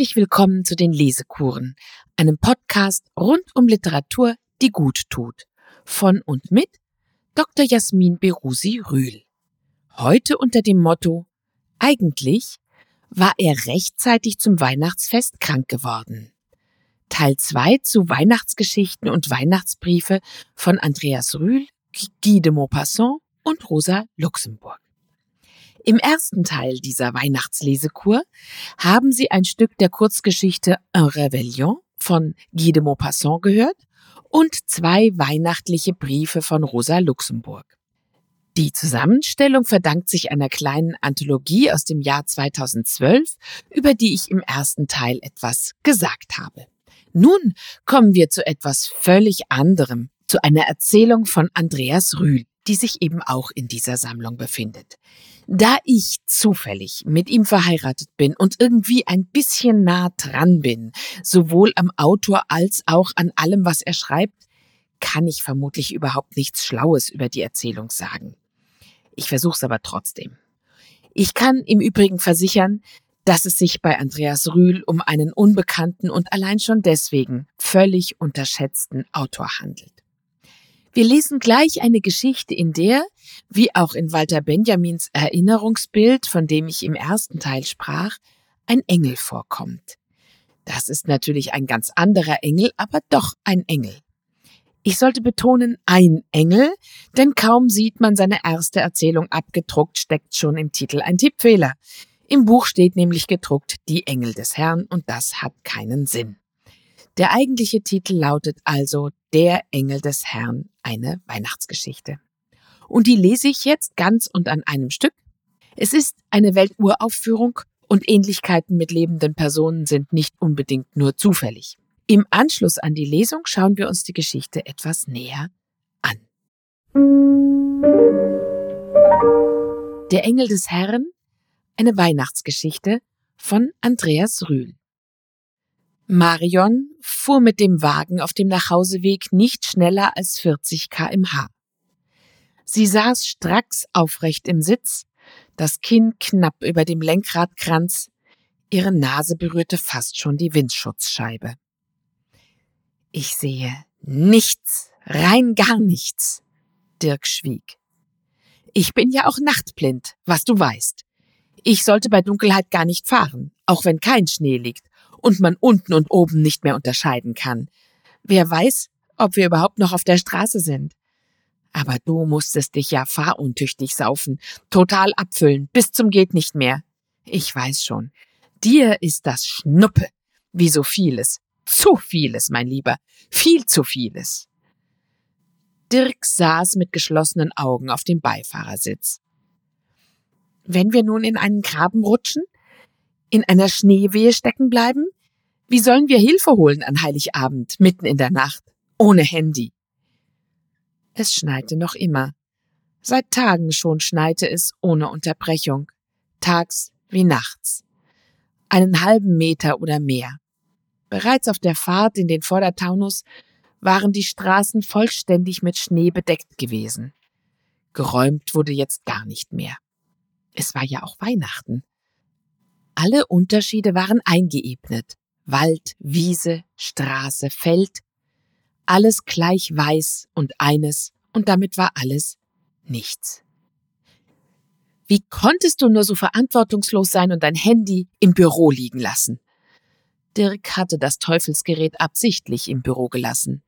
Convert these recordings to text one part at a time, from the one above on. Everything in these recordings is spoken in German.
Herzlich willkommen zu den Lesekuren, einem Podcast rund um Literatur, die gut tut. Von und mit Dr. Jasmin Berusi Rühl. Heute unter dem Motto Eigentlich war er rechtzeitig zum Weihnachtsfest krank geworden. Teil 2 zu Weihnachtsgeschichten und Weihnachtsbriefe von Andreas Rühl, Guy de Maupassant und Rosa Luxemburg. Im ersten Teil dieser Weihnachtslesekur haben Sie ein Stück der Kurzgeschichte Un Réveillon von Guy de Maupassant gehört und zwei weihnachtliche Briefe von Rosa Luxemburg. Die Zusammenstellung verdankt sich einer kleinen Anthologie aus dem Jahr 2012, über die ich im ersten Teil etwas gesagt habe. Nun kommen wir zu etwas völlig anderem, zu einer Erzählung von Andreas Rühl, die sich eben auch in dieser Sammlung befindet. Da ich zufällig mit ihm verheiratet bin und irgendwie ein bisschen nah dran bin, sowohl am Autor als auch an allem, was er schreibt, kann ich vermutlich überhaupt nichts Schlaues über die Erzählung sagen. Ich versuch's aber trotzdem. Ich kann im Übrigen versichern, dass es sich bei Andreas Rühl um einen unbekannten und allein schon deswegen völlig unterschätzten Autor handelt. Wir lesen gleich eine Geschichte, in der, wie auch in Walter Benjamins Erinnerungsbild, von dem ich im ersten Teil sprach, ein Engel vorkommt. Das ist natürlich ein ganz anderer Engel, aber doch ein Engel. Ich sollte betonen, ein Engel, denn kaum sieht man seine erste Erzählung abgedruckt, steckt schon im Titel ein Tippfehler. Im Buch steht nämlich gedruckt die Engel des Herrn und das hat keinen Sinn. Der eigentliche Titel lautet also Der Engel des Herrn, eine Weihnachtsgeschichte. Und die lese ich jetzt ganz und an einem Stück. Es ist eine Welturaufführung und Ähnlichkeiten mit lebenden Personen sind nicht unbedingt nur zufällig. Im Anschluss an die Lesung schauen wir uns die Geschichte etwas näher an. Der Engel des Herrn, eine Weihnachtsgeschichte von Andreas Rühl. Marion fuhr mit dem Wagen auf dem Nachhauseweg nicht schneller als 40 kmh. Sie saß stracks aufrecht im Sitz, das Kinn knapp über dem Lenkradkranz, ihre Nase berührte fast schon die Windschutzscheibe. Ich sehe nichts, rein gar nichts. Dirk schwieg. Ich bin ja auch nachtblind, was du weißt. Ich sollte bei Dunkelheit gar nicht fahren, auch wenn kein Schnee liegt und man unten und oben nicht mehr unterscheiden kann. Wer weiß, ob wir überhaupt noch auf der Straße sind. Aber du musstest dich ja fahruntüchtig saufen, total abfüllen, bis zum geht nicht mehr. Ich weiß schon. Dir ist das Schnuppe, wie so vieles. Zu vieles, mein Lieber, viel zu vieles. Dirk saß mit geschlossenen Augen auf dem Beifahrersitz. Wenn wir nun in einen Graben rutschen, in einer Schneewehe stecken bleiben? Wie sollen wir Hilfe holen an Heiligabend, mitten in der Nacht, ohne Handy? Es schneite noch immer. Seit Tagen schon schneite es ohne Unterbrechung, tags wie nachts. Einen halben Meter oder mehr. Bereits auf der Fahrt in den Vordertaunus waren die Straßen vollständig mit Schnee bedeckt gewesen. Geräumt wurde jetzt gar nicht mehr. Es war ja auch Weihnachten. Alle Unterschiede waren eingeebnet. Wald, Wiese, Straße, Feld, alles gleich weiß und eines, und damit war alles nichts. Wie konntest du nur so verantwortungslos sein und dein Handy im Büro liegen lassen? Dirk hatte das Teufelsgerät absichtlich im Büro gelassen.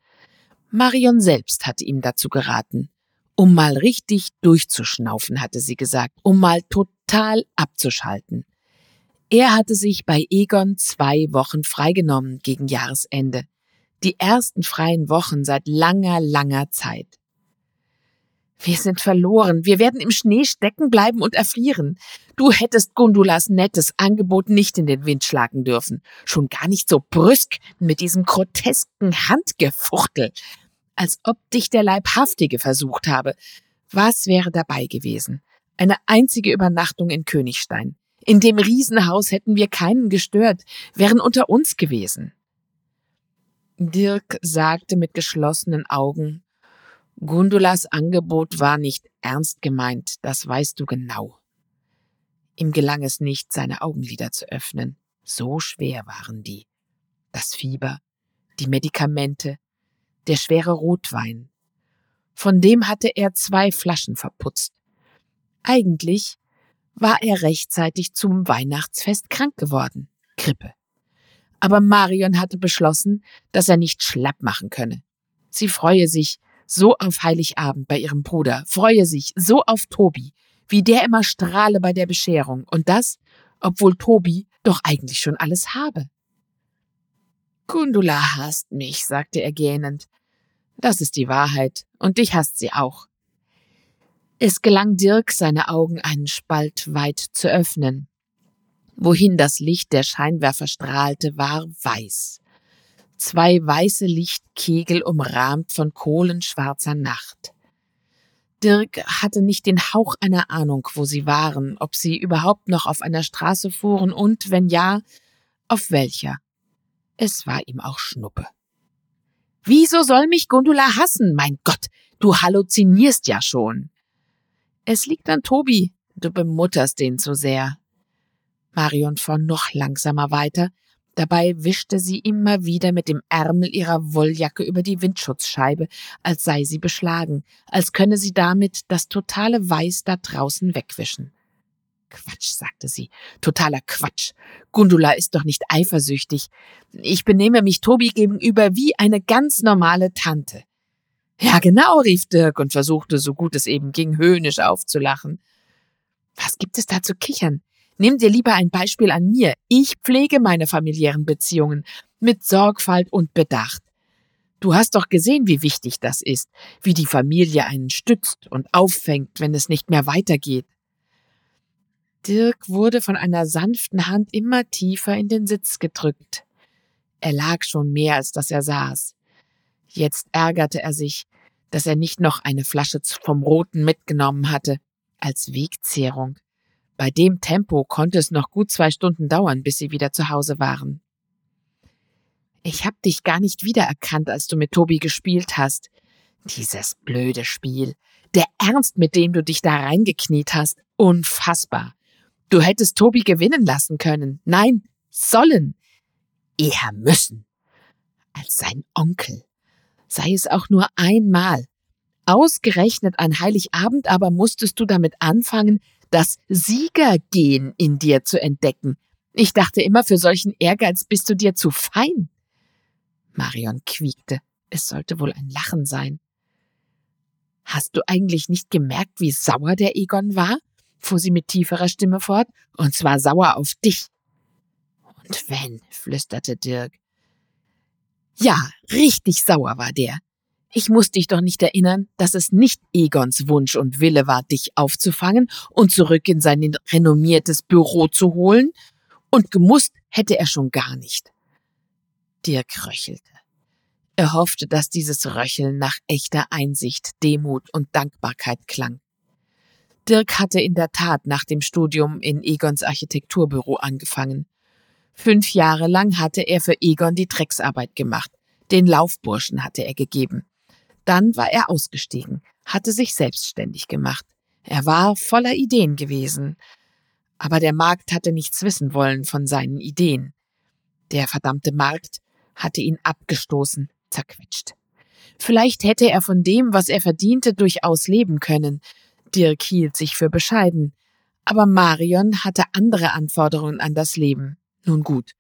Marion selbst hatte ihm dazu geraten. Um mal richtig durchzuschnaufen, hatte sie gesagt, um mal total abzuschalten. Er hatte sich bei Egon zwei Wochen freigenommen gegen Jahresende. Die ersten freien Wochen seit langer, langer Zeit. Wir sind verloren. Wir werden im Schnee stecken bleiben und erfrieren. Du hättest Gundulas nettes Angebot nicht in den Wind schlagen dürfen. Schon gar nicht so brüsk mit diesem grotesken Handgefuchtel. Als ob dich der Leibhaftige versucht habe. Was wäre dabei gewesen? Eine einzige Übernachtung in Königstein. In dem Riesenhaus hätten wir keinen gestört, wären unter uns gewesen. Dirk sagte mit geschlossenen Augen, Gundulas Angebot war nicht ernst gemeint, das weißt du genau. Ihm gelang es nicht, seine Augenlider zu öffnen. So schwer waren die. Das Fieber, die Medikamente, der schwere Rotwein. Von dem hatte er zwei Flaschen verputzt. Eigentlich war er rechtzeitig zum Weihnachtsfest krank geworden. Grippe. Aber Marion hatte beschlossen, dass er nicht schlapp machen könne. Sie freue sich so auf Heiligabend bei ihrem Bruder, freue sich so auf Tobi, wie der immer strahle bei der Bescherung. Und das, obwohl Tobi doch eigentlich schon alles habe. Gundula hasst mich, sagte er gähnend. Das ist die Wahrheit, und dich hasst sie auch. Es gelang Dirk, seine Augen einen Spalt weit zu öffnen. Wohin das Licht der Scheinwerfer strahlte, war weiß. Zwei weiße Lichtkegel umrahmt von kohlenschwarzer Nacht. Dirk hatte nicht den Hauch einer Ahnung, wo sie waren, ob sie überhaupt noch auf einer Straße fuhren und, wenn ja, auf welcher. Es war ihm auch Schnuppe. Wieso soll mich Gundula hassen? Mein Gott, du halluzinierst ja schon. Es liegt an Tobi, du bemutterst den zu sehr. Marion fuhr noch langsamer weiter, Dabei wischte sie immer wieder mit dem Ärmel ihrer Wolljacke über die Windschutzscheibe, als sei sie beschlagen, als könne sie damit das totale Weiß da draußen wegwischen. Quatsch, sagte sie. Totaler Quatsch. Gundula ist doch nicht eifersüchtig. Ich benehme mich Tobi gegenüber wie eine ganz normale Tante. Ja, genau, rief Dirk und versuchte, so gut es eben ging, höhnisch aufzulachen. Was gibt es da zu kichern? Nimm dir lieber ein Beispiel an mir. Ich pflege meine familiären Beziehungen mit Sorgfalt und Bedacht. Du hast doch gesehen, wie wichtig das ist, wie die Familie einen stützt und auffängt, wenn es nicht mehr weitergeht. Dirk wurde von einer sanften Hand immer tiefer in den Sitz gedrückt. Er lag schon mehr, als dass er saß. Jetzt ärgerte er sich, dass er nicht noch eine Flasche vom Roten mitgenommen hatte, als Wegzehrung. Bei dem Tempo konnte es noch gut zwei Stunden dauern, bis sie wieder zu Hause waren. Ich hab dich gar nicht wiedererkannt, als du mit Tobi gespielt hast. Dieses blöde Spiel. Der Ernst, mit dem du dich da reingekniet hast. Unfassbar. Du hättest Tobi gewinnen lassen können. Nein, sollen. Eher müssen. Als sein Onkel. Sei es auch nur einmal. Ausgerechnet an Heiligabend aber musstest du damit anfangen, das Siegergehen in dir zu entdecken. Ich dachte immer, für solchen Ehrgeiz bist du dir zu fein. Marion quiekte. Es sollte wohl ein Lachen sein. Hast du eigentlich nicht gemerkt, wie sauer der Egon war? fuhr sie mit tieferer Stimme fort, und zwar sauer auf dich. Und wenn, flüsterte Dirk. Ja, richtig sauer war der. Ich muss dich doch nicht erinnern, dass es nicht Egons Wunsch und Wille war, dich aufzufangen und zurück in sein renommiertes Büro zu holen, und gemusst hätte er schon gar nicht. Dirk röchelte. Er hoffte, dass dieses Röcheln nach echter Einsicht, Demut und Dankbarkeit klang. Dirk hatte in der Tat nach dem Studium in Egons Architekturbüro angefangen. Fünf Jahre lang hatte er für Egon die Drecksarbeit gemacht. Den Laufburschen hatte er gegeben. Dann war er ausgestiegen, hatte sich selbstständig gemacht. Er war voller Ideen gewesen. Aber der Markt hatte nichts wissen wollen von seinen Ideen. Der verdammte Markt hatte ihn abgestoßen, zerquetscht. Vielleicht hätte er von dem, was er verdiente, durchaus leben können. Dirk hielt sich für bescheiden. Aber Marion hatte andere Anforderungen an das Leben. Nun gut.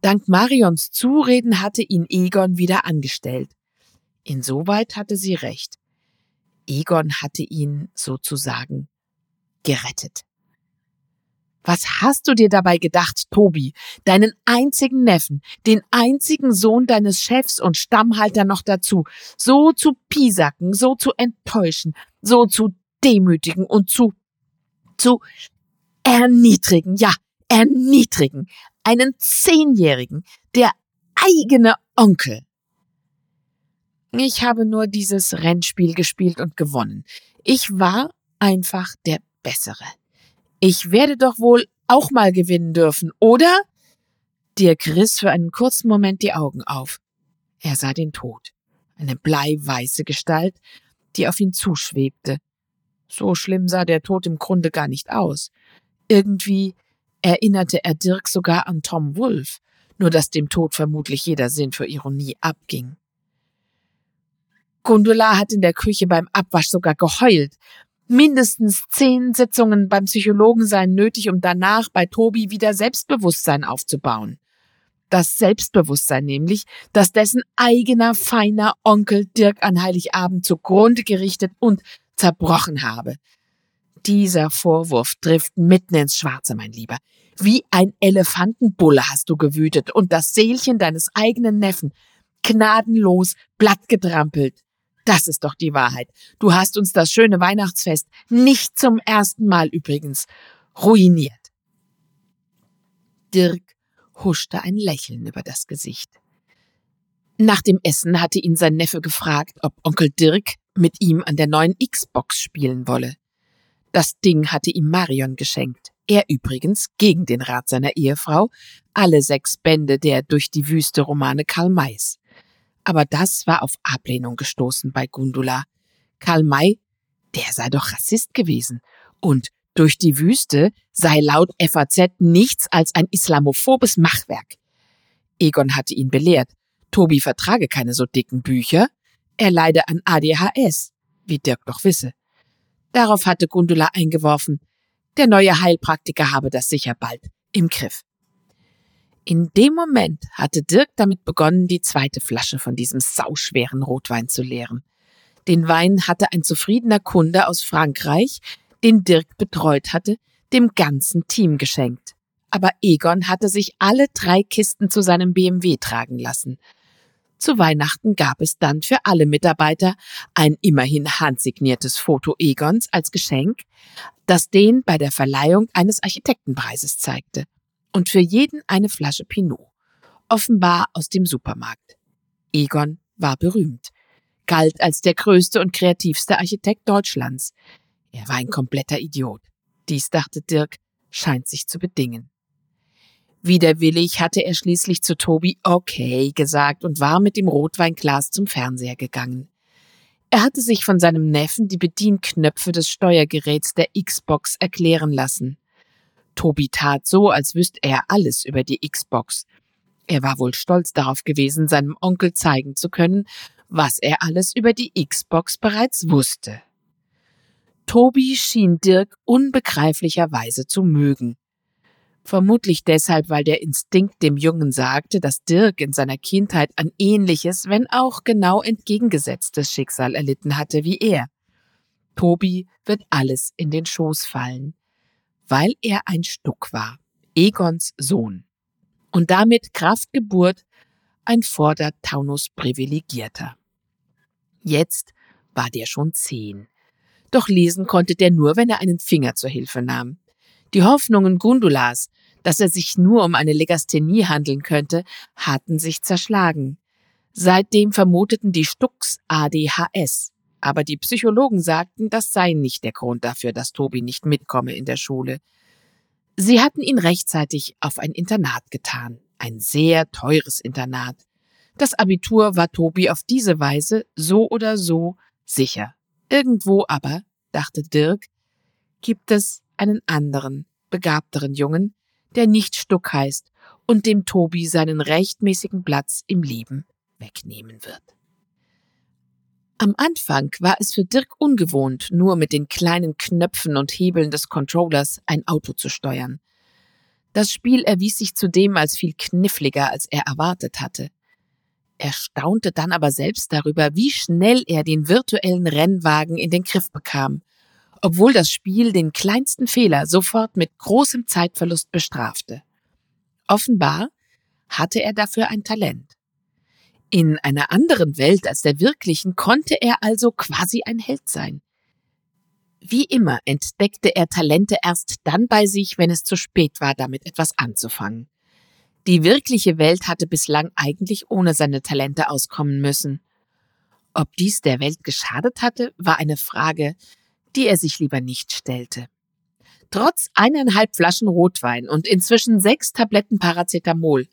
Dank Marions Zureden hatte ihn Egon wieder angestellt. Insoweit hatte sie recht. Egon hatte ihn sozusagen gerettet. Was hast du dir dabei gedacht, Tobi, deinen einzigen Neffen, den einzigen Sohn deines Chefs und Stammhalter noch dazu, so zu piesacken, so zu enttäuschen, so zu demütigen und zu, zu erniedrigen, ja, erniedrigen, einen Zehnjährigen, der eigene Onkel. Ich habe nur dieses Rennspiel gespielt und gewonnen. Ich war einfach der Bessere. Ich werde doch wohl auch mal gewinnen dürfen, oder? Dirk riss für einen kurzen Moment die Augen auf. Er sah den Tod. Eine bleiweiße Gestalt, die auf ihn zuschwebte. So schlimm sah der Tod im Grunde gar nicht aus. Irgendwie erinnerte er Dirk sogar an Tom Wolfe, nur dass dem Tod vermutlich jeder Sinn für Ironie abging. Gundula hat in der Küche beim Abwasch sogar geheult. Mindestens zehn Sitzungen beim Psychologen seien nötig, um danach bei Tobi wieder Selbstbewusstsein aufzubauen. Das Selbstbewusstsein nämlich, dass dessen eigener feiner Onkel Dirk an Heiligabend zugrunde gerichtet und zerbrochen habe. Dieser Vorwurf trifft mitten ins Schwarze, mein Lieber. Wie ein Elefantenbulle hast du gewütet und das Seelchen deines eigenen Neffen gnadenlos blattgetrampelt. Das ist doch die Wahrheit. Du hast uns das schöne Weihnachtsfest nicht zum ersten Mal übrigens ruiniert. Dirk huschte ein Lächeln über das Gesicht. Nach dem Essen hatte ihn sein Neffe gefragt, ob Onkel Dirk mit ihm an der neuen Xbox spielen wolle. Das Ding hatte ihm Marion geschenkt. Er übrigens, gegen den Rat seiner Ehefrau, alle sechs Bände der durch die Wüste Romane Karl Mays. Aber das war auf Ablehnung gestoßen bei Gundula. Karl May, der sei doch Rassist gewesen. Und durch die Wüste sei laut FAZ nichts als ein islamophobes Machwerk. Egon hatte ihn belehrt. Tobi vertrage keine so dicken Bücher. Er leide an ADHS, wie Dirk doch wisse. Darauf hatte Gundula eingeworfen, der neue Heilpraktiker habe das sicher bald im Griff. In dem Moment hatte Dirk damit begonnen, die zweite Flasche von diesem sauschweren Rotwein zu leeren. Den Wein hatte ein zufriedener Kunde aus Frankreich, den Dirk betreut hatte, dem ganzen Team geschenkt. Aber Egon hatte sich alle drei Kisten zu seinem BMW tragen lassen. Zu Weihnachten gab es dann für alle Mitarbeiter ein immerhin handsigniertes Foto Egons als Geschenk, das den bei der Verleihung eines Architektenpreises zeigte. Und für jeden eine Flasche Pinot. Offenbar aus dem Supermarkt. Egon war berühmt, galt als der größte und kreativste Architekt Deutschlands. Er war ein kompletter Idiot. Dies, dachte Dirk, scheint sich zu bedingen. Widerwillig hatte er schließlich zu Tobi okay gesagt und war mit dem Rotweinglas zum Fernseher gegangen. Er hatte sich von seinem Neffen die Bedienknöpfe des Steuergeräts der Xbox erklären lassen. Tobi tat so, als wüsste er alles über die Xbox. Er war wohl stolz darauf gewesen, seinem Onkel zeigen zu können, was er alles über die Xbox bereits wusste. Tobi schien Dirk unbegreiflicherweise zu mögen. Vermutlich deshalb, weil der Instinkt dem Jungen sagte, dass Dirk in seiner Kindheit ein ähnliches, wenn auch genau entgegengesetztes Schicksal erlitten hatte wie er. Tobi wird alles in den Schoß fallen, weil er ein Stuck war, Egons Sohn. Und damit Kraftgeburt ein Vordertaunus privilegierter. Jetzt war der schon zehn. Doch lesen konnte der nur, wenn er einen Finger zur Hilfe nahm. Die Hoffnungen Gundulas, dass er sich nur um eine Legasthenie handeln könnte, hatten sich zerschlagen. Seitdem vermuteten die Stucks ADHS. Aber die Psychologen sagten, das sei nicht der Grund dafür, dass Tobi nicht mitkomme in der Schule. Sie hatten ihn rechtzeitig auf ein Internat getan. Ein sehr teures Internat. Das Abitur war Tobi auf diese Weise so oder so sicher. Irgendwo aber, dachte Dirk, gibt es einen anderen, begabteren Jungen, der nicht Stuck heißt und dem Tobi seinen rechtmäßigen Platz im Leben wegnehmen wird. Am Anfang war es für Dirk ungewohnt, nur mit den kleinen Knöpfen und Hebeln des Controllers ein Auto zu steuern. Das Spiel erwies sich zudem als viel kniffliger, als er erwartet hatte. Er staunte dann aber selbst darüber, wie schnell er den virtuellen Rennwagen in den Griff bekam, obwohl das Spiel den kleinsten Fehler sofort mit großem Zeitverlust bestrafte. Offenbar hatte er dafür ein Talent. In einer anderen Welt als der wirklichen konnte er also quasi ein Held sein. Wie immer entdeckte er Talente erst dann bei sich, wenn es zu spät war, damit etwas anzufangen. Die wirkliche Welt hatte bislang eigentlich ohne seine Talente auskommen müssen. Ob dies der Welt geschadet hatte, war eine Frage, die er sich lieber nicht stellte. Trotz eineinhalb Flaschen Rotwein und inzwischen sechs Tabletten Paracetamol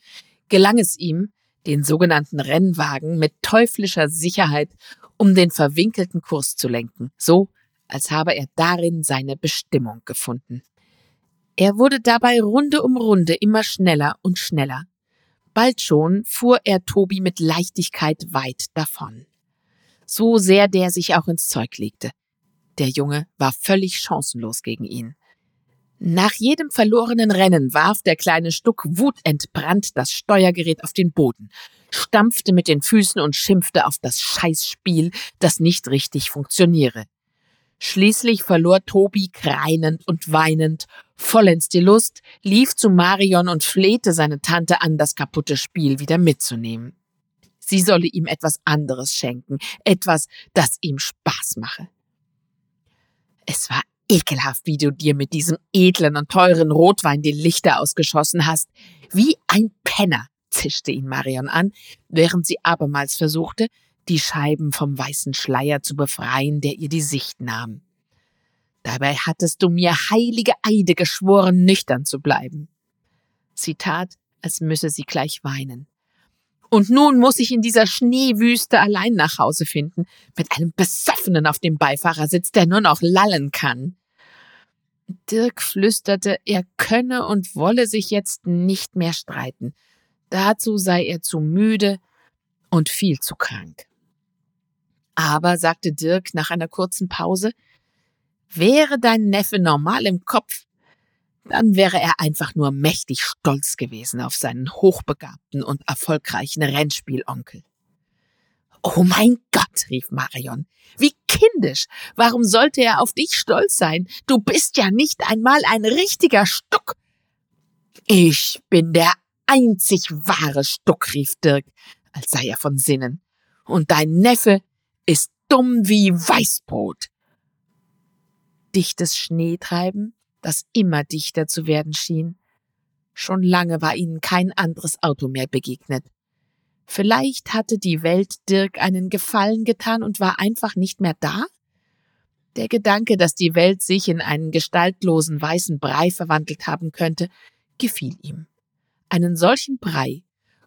gelang es ihm, den sogenannten Rennwagen mit teuflischer Sicherheit um den verwinkelten Kurs zu lenken, so als habe er darin seine Bestimmung gefunden. Er wurde dabei Runde um Runde immer schneller und schneller. Bald schon fuhr er Tobi mit Leichtigkeit weit davon. So sehr der sich auch ins Zeug legte. Der Junge war völlig chancenlos gegen ihn. Nach jedem verlorenen Rennen warf der kleine Stuck wutentbrannt das Steuergerät auf den Boden, stampfte mit den Füßen und schimpfte auf das Scheißspiel, das nicht richtig funktioniere. Schließlich verlor Tobi kreinend und weinend vollends die Lust, lief zu Marion und flehte seine Tante an, das kaputte Spiel wieder mitzunehmen. Sie solle ihm etwas anderes schenken, etwas, das ihm Spaß mache. Es war ekelhaft, wie du dir mit diesem edlen und teuren Rotwein die Lichter ausgeschossen hast. Wie ein Penner, zischte ihn Marion an, während sie abermals versuchte, die Scheiben vom weißen Schleier zu befreien, der ihr die Sicht nahm. Dabei hattest du mir heilige Eide geschworen, nüchtern zu bleiben. Sie tat, als müsse sie gleich weinen. Und nun muss ich in dieser Schneewüste allein nach Hause finden, mit einem Besoffenen auf dem Beifahrersitz, der nur noch lallen kann. Dirk flüsterte, er könne und wolle sich jetzt nicht mehr streiten. Dazu sei er zu müde und viel zu krank. Aber, sagte Dirk nach einer kurzen Pause, wäre dein Neffe normal im Kopf, dann wäre er einfach nur mächtig stolz gewesen auf seinen hochbegabten und erfolgreichen Rennspielonkel. Oh mein Gott, rief Marion. Wie kindisch. Warum sollte er auf dich stolz sein? Du bist ja nicht einmal ein richtiger Stuck. Ich bin der einzig wahre Stuck, rief Dirk, als sei er von Sinnen. Und dein Neffe ist dumm wie Weißbrot. Dichtes Schneetreiben, das immer dichter zu werden schien. Schon lange war ihnen kein anderes Auto mehr begegnet. Vielleicht hatte die Welt Dirk einen Gefallen getan und war einfach nicht mehr da? Der Gedanke, dass die Welt sich in einen gestaltlosen weißen Brei verwandelt haben könnte, gefiel ihm. Einen solchen Brei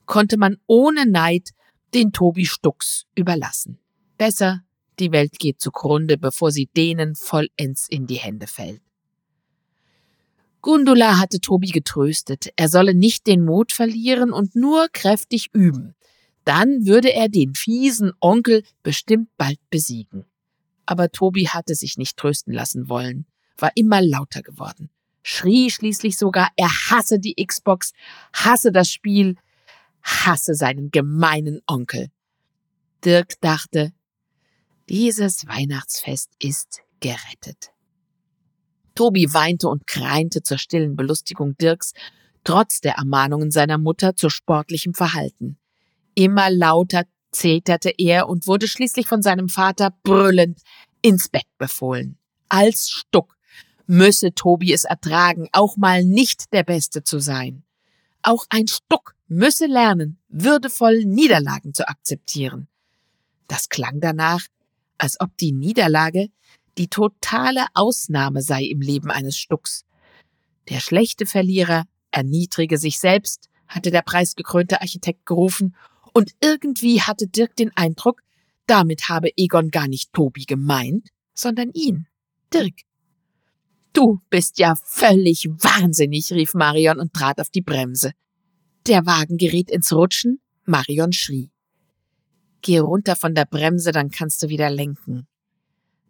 konnte man ohne Neid den Tobi Stux überlassen. Besser, die Welt geht zugrunde, bevor sie denen vollends in die Hände fällt. Gundula hatte Tobi getröstet, er solle nicht den Mut verlieren und nur kräftig üben. Dann würde er den fiesen Onkel bestimmt bald besiegen. Aber Tobi hatte sich nicht trösten lassen wollen, war immer lauter geworden, schrie schließlich sogar, er hasse die Xbox, hasse das Spiel, hasse seinen gemeinen Onkel. Dirk dachte, dieses Weihnachtsfest ist gerettet. Tobi weinte und kreinte zur stillen Belustigung Dirks, trotz der Ermahnungen seiner Mutter zu sportlichem Verhalten. Immer lauter zeterte er und wurde schließlich von seinem Vater brüllend ins Bett befohlen. Als Stuck müsse Tobi es ertragen, auch mal nicht der Beste zu sein. Auch ein Stuck müsse lernen, würdevoll Niederlagen zu akzeptieren. Das klang danach, als ob die Niederlage die totale Ausnahme sei im Leben eines Stucks. Der schlechte Verlierer erniedrige sich selbst, hatte der preisgekrönte Architekt gerufen, und irgendwie hatte Dirk den Eindruck, damit habe Egon gar nicht Tobi gemeint, sondern ihn, Dirk. Du bist ja völlig wahnsinnig, rief Marion und trat auf die Bremse. Der Wagen geriet ins Rutschen, Marion schrie. Geh runter von der Bremse, dann kannst du wieder lenken.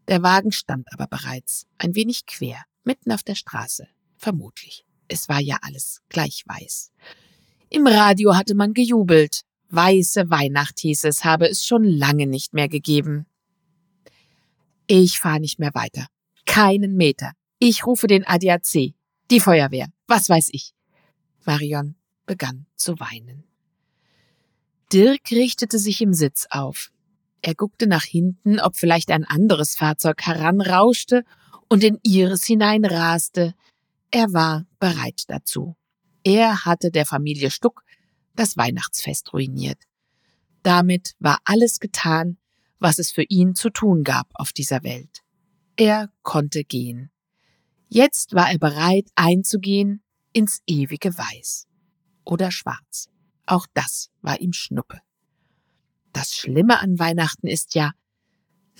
Der Wagen stand aber bereits, ein wenig quer, mitten auf der Straße. Vermutlich. Es war ja alles gleich weiß. Im Radio hatte man gejubelt. Weiße Weihnacht hieß es, habe es schon lange nicht mehr gegeben. Ich fahre nicht mehr weiter. Keinen Meter. Ich rufe den ADAC, die Feuerwehr, was weiß ich. Marion begann zu weinen. Dirk richtete sich im Sitz auf. Er guckte nach hinten, ob vielleicht ein anderes Fahrzeug heranrauschte und in ihres hineinraste. Er war bereit dazu. Er hatte der Familie Stuck das Weihnachtsfest ruiniert. Damit war alles getan, was es für ihn zu tun gab auf dieser Welt. Er konnte gehen. Jetzt war er bereit einzugehen ins ewige Weiß oder Schwarz. Auch das war ihm Schnuppe. Das Schlimme an Weihnachten ist ja,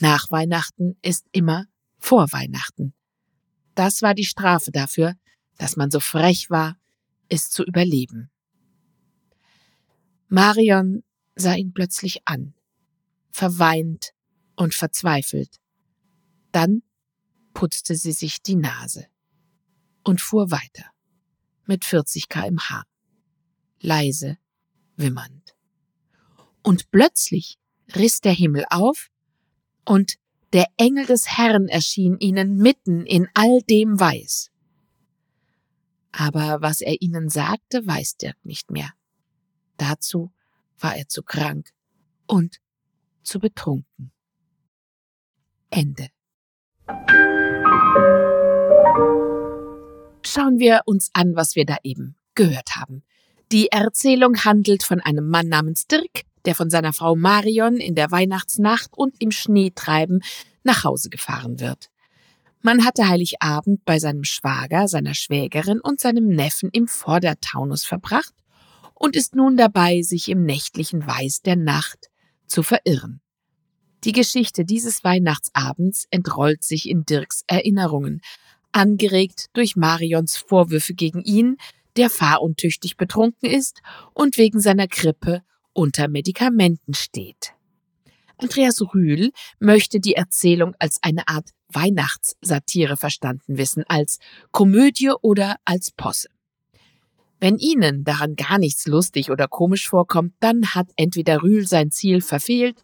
nach Weihnachten ist immer vor Weihnachten. Das war die Strafe dafür, dass man so frech war, es zu überleben. Marion sah ihn plötzlich an, verweint und verzweifelt. Dann putzte sie sich die Nase und fuhr weiter mit 40 kmh, leise, wimmernd. Und plötzlich riss der Himmel auf und der Engel des Herrn erschien ihnen mitten in all dem Weiß. Aber was er ihnen sagte, weiß Dirk nicht mehr. Dazu war er zu krank und zu betrunken. Ende. Schauen wir uns an, was wir da eben gehört haben. Die Erzählung handelt von einem Mann namens Dirk, der von seiner Frau Marion in der Weihnachtsnacht und im Schneetreiben nach Hause gefahren wird. Man hatte Heiligabend bei seinem Schwager, seiner Schwägerin und seinem Neffen im Vordertaunus verbracht und ist nun dabei, sich im nächtlichen Weiß der Nacht zu verirren. Die Geschichte dieses Weihnachtsabends entrollt sich in Dirks Erinnerungen, angeregt durch Marions Vorwürfe gegen ihn, der fahruntüchtig betrunken ist und wegen seiner Grippe unter Medikamenten steht. Andreas Rühl möchte die Erzählung als eine Art Weihnachtssatire verstanden wissen, als Komödie oder als Posse. Wenn Ihnen daran gar nichts lustig oder komisch vorkommt, dann hat entweder Rühl sein Ziel verfehlt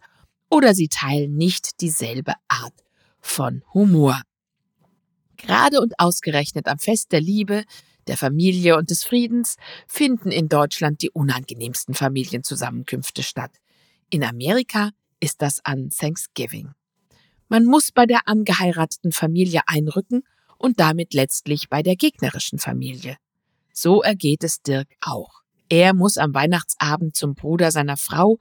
oder Sie teilen nicht dieselbe Art von Humor. Gerade und ausgerechnet am Fest der Liebe, der Familie und des Friedens finden in Deutschland die unangenehmsten Familienzusammenkünfte statt. In Amerika ist das an Thanksgiving. Man muss bei der angeheirateten Familie einrücken und damit letztlich bei der gegnerischen Familie. So ergeht es Dirk auch. Er muss am Weihnachtsabend zum Bruder seiner Frau,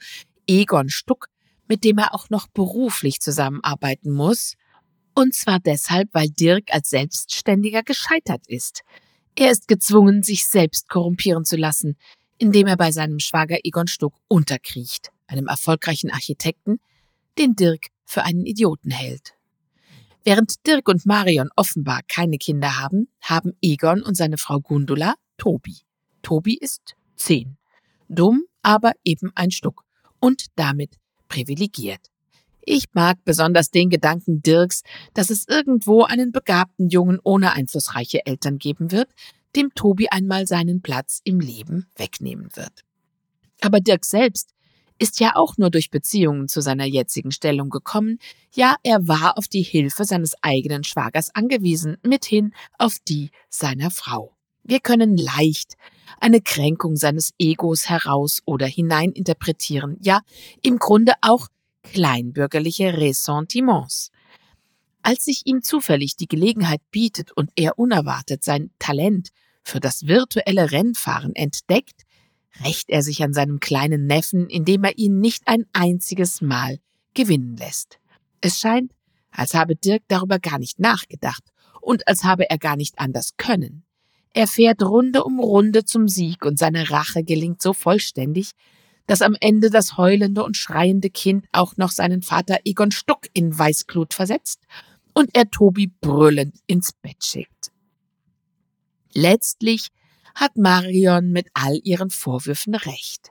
Egon Stuck, mit dem er auch noch beruflich zusammenarbeiten muss, und zwar deshalb, weil Dirk als Selbstständiger gescheitert ist. Er ist gezwungen, sich selbst korrumpieren zu lassen, indem er bei seinem Schwager Egon Stuck unterkriecht, einem erfolgreichen Architekten, den Dirk für einen Idioten hält. Während Dirk und Marion offenbar keine Kinder haben, haben Egon und seine Frau Gundula Tobi. Tobi ist zehn. Dumm, aber eben ein Stuck. Und damit privilegiert. Ich mag besonders den Gedanken Dirks, dass es irgendwo einen begabten Jungen ohne einflussreiche Eltern geben wird, dem Tobi einmal seinen Platz im Leben wegnehmen wird. Aber Dirk selbst ist ja auch nur durch Beziehungen zu seiner jetzigen Stellung gekommen, ja, er war auf die Hilfe seines eigenen Schwagers angewiesen, mithin auf die seiner Frau. Wir können leicht eine Kränkung seines Egos heraus oder hineininterpretieren, ja, im Grunde auch kleinbürgerliche Ressentiments. Als sich ihm zufällig die Gelegenheit bietet und er unerwartet sein Talent für das virtuelle Rennfahren entdeckt, rächt er sich an seinem kleinen Neffen, indem er ihn nicht ein einziges Mal gewinnen lässt. Es scheint, als habe Dirk darüber gar nicht nachgedacht und als habe er gar nicht anders können. Er fährt Runde um Runde zum Sieg und seine Rache gelingt so vollständig, dass am Ende das heulende und schreiende Kind auch noch seinen Vater Egon Stuck in Weißglut versetzt und er Tobi brüllend ins Bett schickt. Letztlich hat Marion mit all ihren Vorwürfen recht.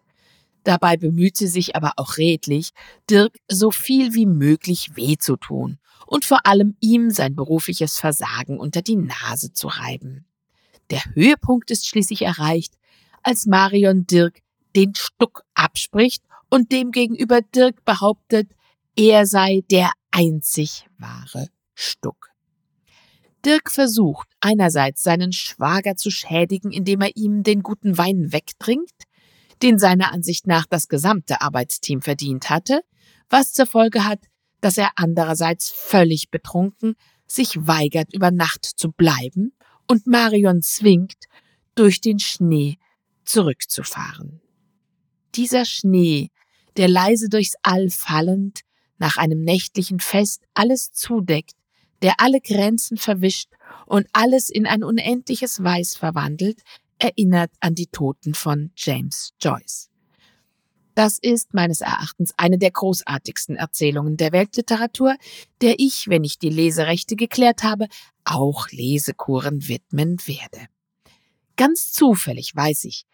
Dabei bemüht sie sich aber auch redlich, Dirk so viel wie möglich weh zu tun und vor allem ihm sein berufliches Versagen unter die Nase zu reiben. Der Höhepunkt ist schließlich erreicht, als Marion Dirk den Stuck abspricht und demgegenüber Dirk behauptet, er sei der einzig wahre Stuck. Dirk versucht einerseits seinen Schwager zu schädigen, indem er ihm den guten Wein wegtrinkt, den seiner Ansicht nach das gesamte Arbeitsteam verdient hatte, was zur Folge hat, dass er andererseits völlig betrunken sich weigert, über Nacht zu bleiben und Marion zwingt, durch den Schnee zurückzufahren. Dieser Schnee, der leise durchs All fallend, nach einem nächtlichen Fest alles zudeckt, der alle Grenzen verwischt und alles in ein unendliches Weiß verwandelt, erinnert an die Toten von James Joyce. Das ist meines Erachtens eine der großartigsten Erzählungen der Weltliteratur, der ich, wenn ich die Leserechte geklärt habe, auch Lesekuren widmen werde. ganz zufällig weiß ich,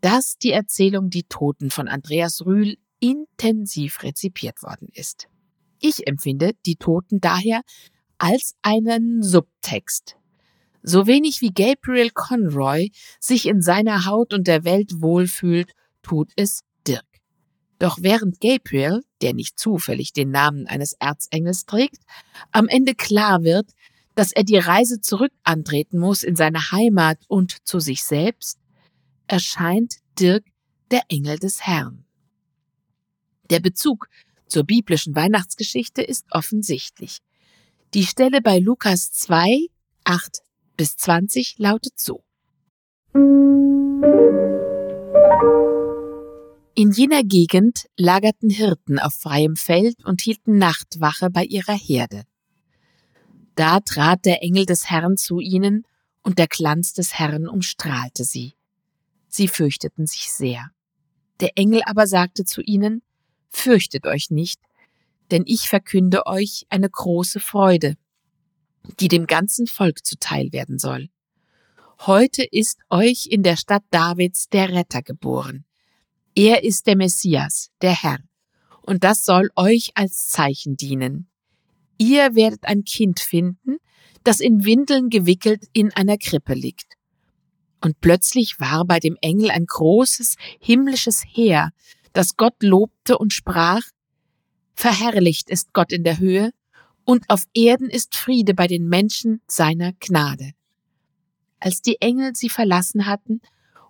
dass die Erzählung Die Toten von Andreas Rühl intensiv rezipiert worden ist. Ich empfinde Die Toten daher als einen Subtext. So wenig wie Gabriel Conroy sich in seiner Haut und der Welt wohlfühlt, tut es Dirk. Doch während Gabriel, der nicht zufällig den Namen eines Erzengels trägt, am Ende klar wird, dass er die Reise zurück antreten muss in seine Heimat und zu sich selbst, erscheint Dirk der Engel des Herrn. Der Bezug zur biblischen Weihnachtsgeschichte ist offensichtlich. Die Stelle bei Lukas 2, 8 bis 20 lautet so. In jener Gegend lagerten Hirten auf freiem Feld und hielten Nachtwache bei ihrer Herde. Da trat der Engel des Herrn zu ihnen, und der Glanz des Herrn umstrahlte sie. Sie fürchteten sich sehr. Der Engel aber sagte zu ihnen, Fürchtet euch nicht, denn ich verkünde euch eine große Freude, die dem ganzen Volk zuteil werden soll. Heute ist euch in der Stadt Davids der Retter geboren. Er ist der Messias, der Herr, und das soll euch als Zeichen dienen. Ihr werdet ein Kind finden, das in Windeln gewickelt in einer Krippe liegt. Und plötzlich war bei dem Engel ein großes himmlisches Heer, das Gott lobte und sprach, Verherrlicht ist Gott in der Höhe, und auf Erden ist Friede bei den Menschen seiner Gnade. Als die Engel sie verlassen hatten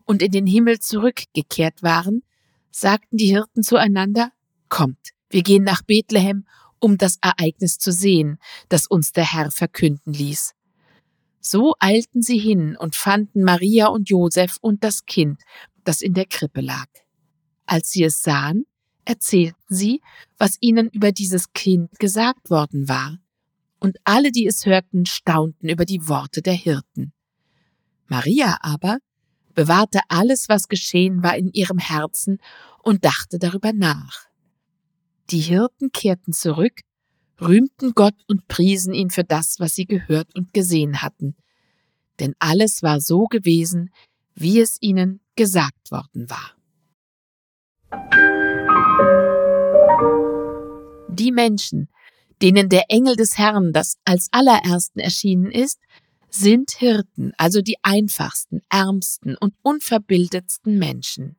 und in den Himmel zurückgekehrt waren, sagten die Hirten zueinander, Kommt, wir gehen nach Bethlehem, um das Ereignis zu sehen, das uns der Herr verkünden ließ. So eilten sie hin und fanden Maria und Josef und das Kind, das in der Krippe lag. Als sie es sahen, erzählten sie, was ihnen über dieses Kind gesagt worden war, und alle, die es hörten, staunten über die Worte der Hirten. Maria aber bewahrte alles, was geschehen war, in ihrem Herzen und dachte darüber nach. Die Hirten kehrten zurück, rühmten Gott und priesen ihn für das, was sie gehört und gesehen hatten, denn alles war so gewesen, wie es ihnen gesagt worden war. Die Menschen, denen der Engel des Herrn das als allerersten erschienen ist, sind Hirten, also die einfachsten, ärmsten und unverbildetsten Menschen.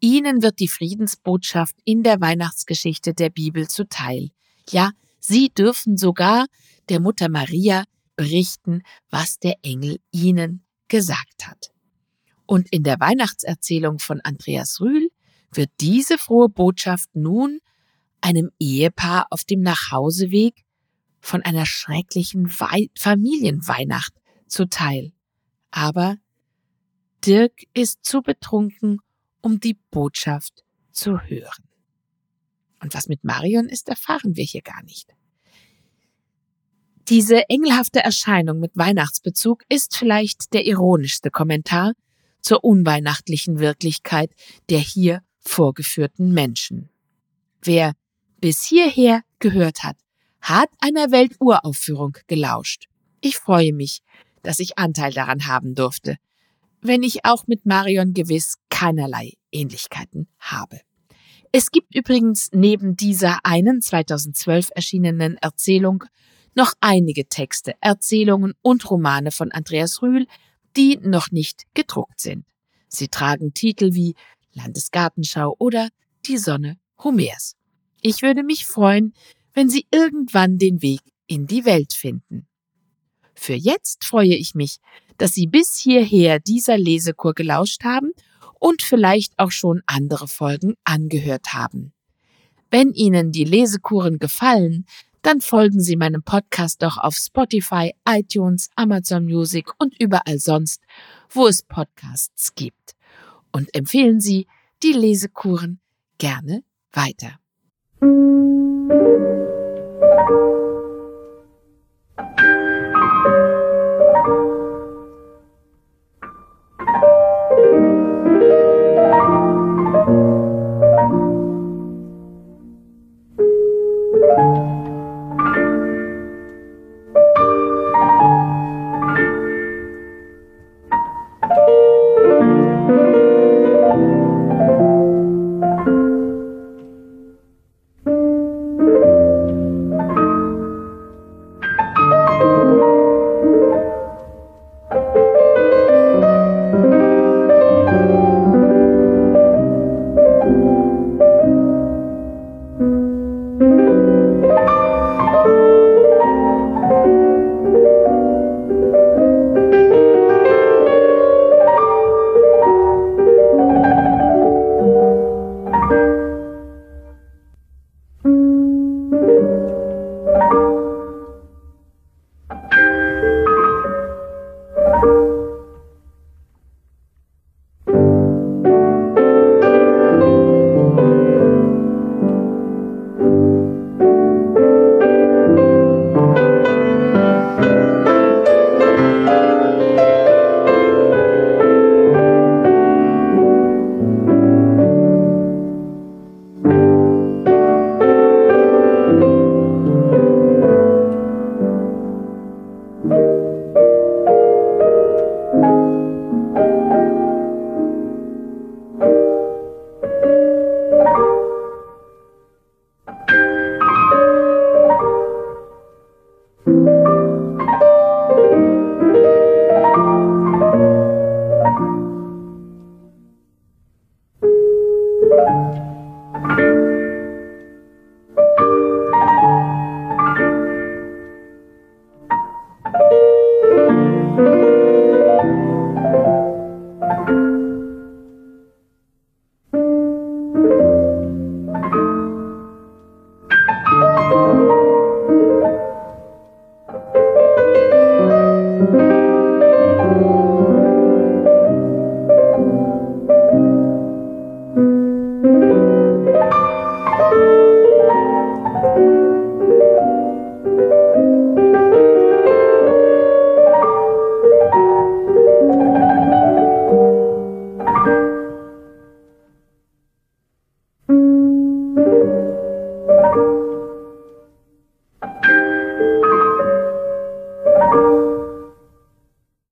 Ihnen wird die Friedensbotschaft in der Weihnachtsgeschichte der Bibel zuteil. Ja, sie dürfen sogar der Mutter Maria berichten, was der Engel ihnen gesagt hat. Und in der Weihnachtserzählung von Andreas Rühl wird diese frohe Botschaft nun einem Ehepaar auf dem Nachhauseweg von einer schrecklichen Wei Familienweihnacht zuteil. Aber Dirk ist zu betrunken, um die Botschaft zu hören. Und was mit Marion ist, erfahren wir hier gar nicht. Diese engelhafte Erscheinung mit Weihnachtsbezug ist vielleicht der ironischste Kommentar zur unweihnachtlichen Wirklichkeit der hier vorgeführten Menschen. Wer bis hierher gehört hat, hat einer Welturaufführung gelauscht. Ich freue mich, dass ich Anteil daran haben durfte, wenn ich auch mit Marion gewiss keinerlei Ähnlichkeiten habe. Es gibt übrigens neben dieser einen 2012 erschienenen Erzählung noch einige Texte, Erzählungen und Romane von Andreas Rühl, die noch nicht gedruckt sind. Sie tragen Titel wie Landesgartenschau oder Die Sonne Homers. Ich würde mich freuen, wenn Sie irgendwann den Weg in die Welt finden. Für jetzt freue ich mich, dass Sie bis hierher dieser Lesekur gelauscht haben und vielleicht auch schon andere Folgen angehört haben. Wenn Ihnen die Lesekuren gefallen, dann folgen Sie meinem Podcast doch auf Spotify, iTunes, Amazon Music und überall sonst, wo es Podcasts gibt. Und empfehlen Sie die Lesekuren gerne weiter.